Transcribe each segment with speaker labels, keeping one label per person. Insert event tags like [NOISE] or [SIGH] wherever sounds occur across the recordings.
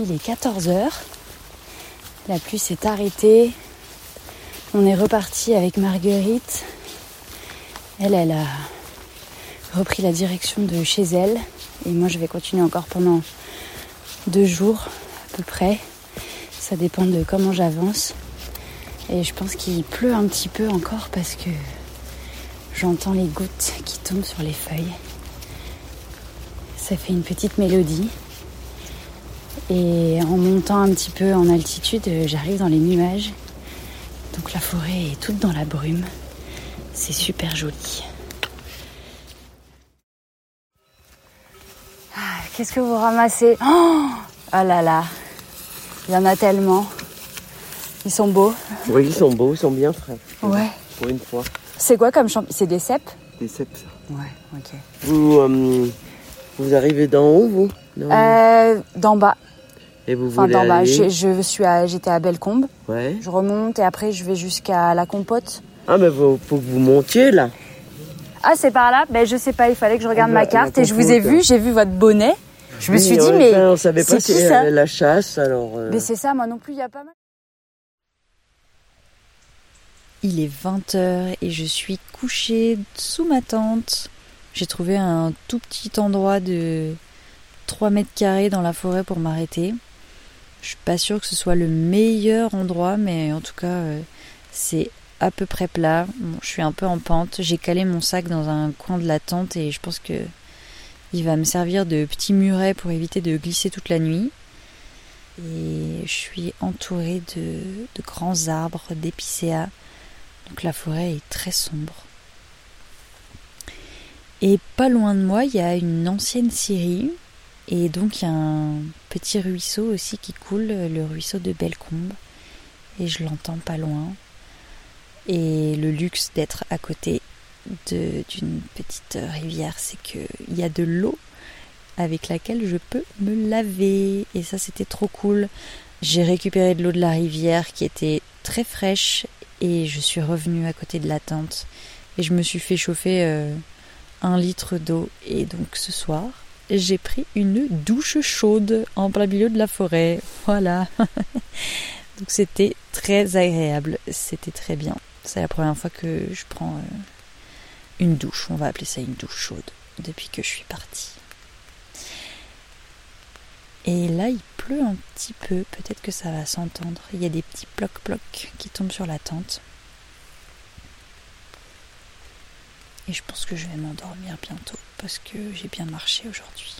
Speaker 1: Il est 14h. La pluie s'est arrêtée. On est reparti avec Marguerite. Elle, elle a repris la direction de chez elle. Et moi, je vais continuer encore pendant deux jours à peu près. Ça dépend de comment j'avance. Et je pense qu'il pleut un petit peu encore parce que j'entends les gouttes qui tombent sur les feuilles. Ça fait une petite mélodie. Et en montant un petit peu en altitude, j'arrive dans les nuages. Donc la forêt est toute dans la brume. C'est super joli. Ah, Qu'est-ce que vous ramassez? Oh Ah là là Il y en a tellement. Ils sont beaux.
Speaker 2: Oui, ils sont beaux, ils sont bien frais.
Speaker 1: Ouais.
Speaker 2: Pour une fois.
Speaker 1: C'est quoi comme champ? C'est des cèpes?
Speaker 2: Des cèpes.
Speaker 1: Ouais, ok.
Speaker 2: Vous, euh, vous arrivez d'en haut, vous?
Speaker 1: Euh, d'en bas.
Speaker 2: Et vous
Speaker 1: Enfin,
Speaker 2: voulez aller
Speaker 1: Je, je suis à, j'étais à Bellecombe.
Speaker 2: Ouais.
Speaker 1: Je remonte et après je vais jusqu'à la compote.
Speaker 2: Ah, mais faut, faut que vous montiez, là.
Speaker 1: Ah, c'est par là? Ben, je sais pas, il fallait que je regarde
Speaker 2: Ah,
Speaker 1: ma
Speaker 2: la-
Speaker 1: carte et je vous ai vu, j'ai vu votre bonnet. Je me
Speaker 2: Oui,
Speaker 1: suis dit,
Speaker 2: ouais,
Speaker 1: mais.
Speaker 2: ben, on savait pas
Speaker 1: c'est
Speaker 2: qu'il
Speaker 1: qui
Speaker 2: y
Speaker 1: ça?
Speaker 2: avait la chasse, alors... euh,
Speaker 1: Mais c'est ça, moi non plus, il y a pas mal. Il est 20h et je suis couchée sous ma tente. J'ai trouvé un tout petit endroit de 3 mètres carrés dans la forêt pour m'arrêter. Je suis pas sûre que ce soit le meilleur endroit, mais en tout cas, euh, c'est à peu près plat. Je suis un peu en pente. J'ai calé mon sac dans un coin de la tente et je pense que il va me servir de petit muret pour éviter de glisser toute la nuit. Et je suis entourée de, de grands arbres d'épicéas. Donc la forêt est très sombre. Et pas loin de moi, il y a une ancienne scierie. Et donc il y a un petit ruisseau aussi qui coule, le ruisseau de Bellecombe. Et je l'entends pas loin. Et le luxe d'être à côté d'une petite rivière, c'est qu'il y a de l'eau avec laquelle je peux me laver. Et ça, c'était trop cool. J'ai récupéré de l'eau de la rivière qui était très fraîche et je suis revenue à côté de la tente. Et je me suis fait chauffer euh, un litre d'eau. Et donc ce soir, j'ai pris une douche chaude en plein milieu de la forêt. Voilà. [LAUGHS] donc c'était très agréable. C'était très bien. C'est la première fois que je prends euh, une douche. On va appeler ça une douche chaude depuis que je suis partie. Et là, il pleut un petit peu. Peut-être que ça va s'entendre. Il y a des petits blocs-blocs qui tombent sur la tente. Et je pense que je vais m'endormir bientôt parce que j'ai bien marché aujourd'hui.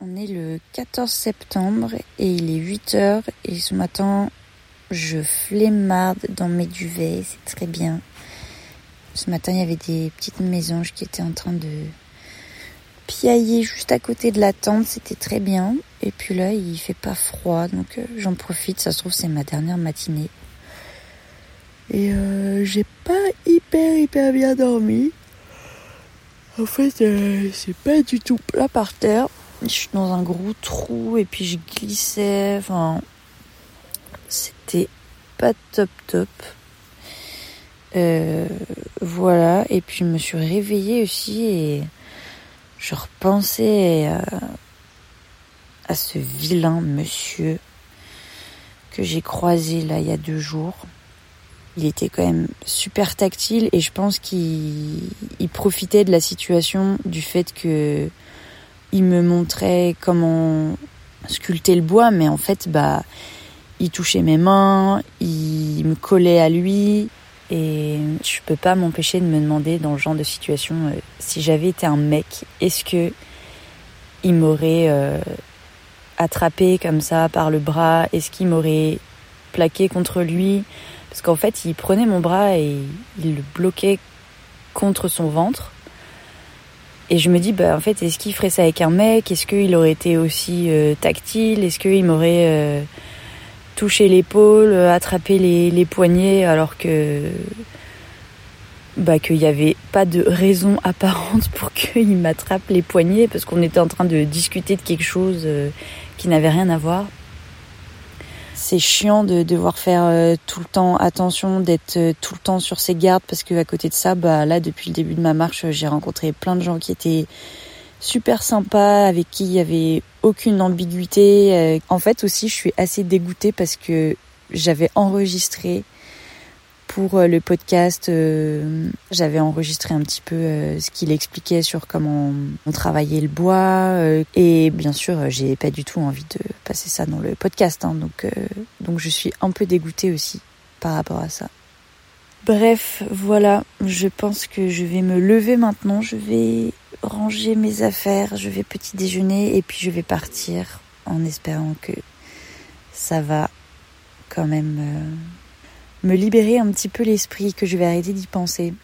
Speaker 1: On est le 14 septembre et il est 8 heures et ce matin je flemmarde dans mes duvets, c'est très bien. Ce matin il y avait des petites mésanges qui étaient en train de piailler juste à côté de la tente, c'était très bien. Et puis là il fait pas froid donc euh, j'en profite, ça se trouve c'est ma dernière matinée. Et euh, j'ai pas hyper hyper bien dormi. En fait, euh, c'est pas du tout plat par terre. Je suis dans un gros trou et puis je glissais. Enfin, c'était pas top top. Euh, voilà. Et puis je me suis réveillée aussi et je repensais à, à ce vilain monsieur que j'ai croisé là il y a deux jours. Il était quand même super tactile et je pense qu'il il profitait de la situation du fait que il me montrait comment sculpter le bois, mais en fait, bah, il touchait mes mains, il me collait à lui, et je peux pas m'empêcher de me demander dans ce genre de situation euh, si j'avais été un mec, est-ce que il m'aurait euh, attrapé comme ça par le bras, est-ce qu'il m'aurait plaqué contre lui, parce qu'en fait, il prenait mon bras et il le bloquait contre son ventre. Et je me dis, bah, en fait, est-ce qu'il ferait ça avec un mec? Est-ce qu'il aurait été aussi euh, tactile? Est-ce qu'il m'aurait euh, touché l'épaule, attrapé les, les poignets? Alors que. Bah, qu'il n'y avait pas de raison [LAUGHS] apparente pour qu'il m'attrape les poignets parce qu'on était en train de discuter de quelque chose euh, qui n'avait rien à voir. C'est chiant de devoir faire euh, tout le temps attention, d'être euh, tout le temps sur ses gardes parce que à côté de ça, bah là depuis le début de ma marche, j'ai rencontré plein de gens qui étaient super sympas, avec qui il y avait aucune ambiguïté. Euh, en fait aussi, je suis assez dégoûtée parce que j'avais enregistré pour euh, le podcast, euh, j'avais enregistré un petit peu euh, ce qu'il expliquait sur comment on travaillait le bois. et bien sûr, j'ai pas du tout envie de passer ça dans le podcast. Hein, donc, donc je suis un peu dégoûtée aussi par rapport à ça. Bref, voilà, je pense que je vais me lever maintenant, je vais ranger mes affaires, je vais petit déjeuner et puis je vais partir en espérant que ça va quand même me libérer un petit peu l'esprit, que je vais arrêter d'y penser.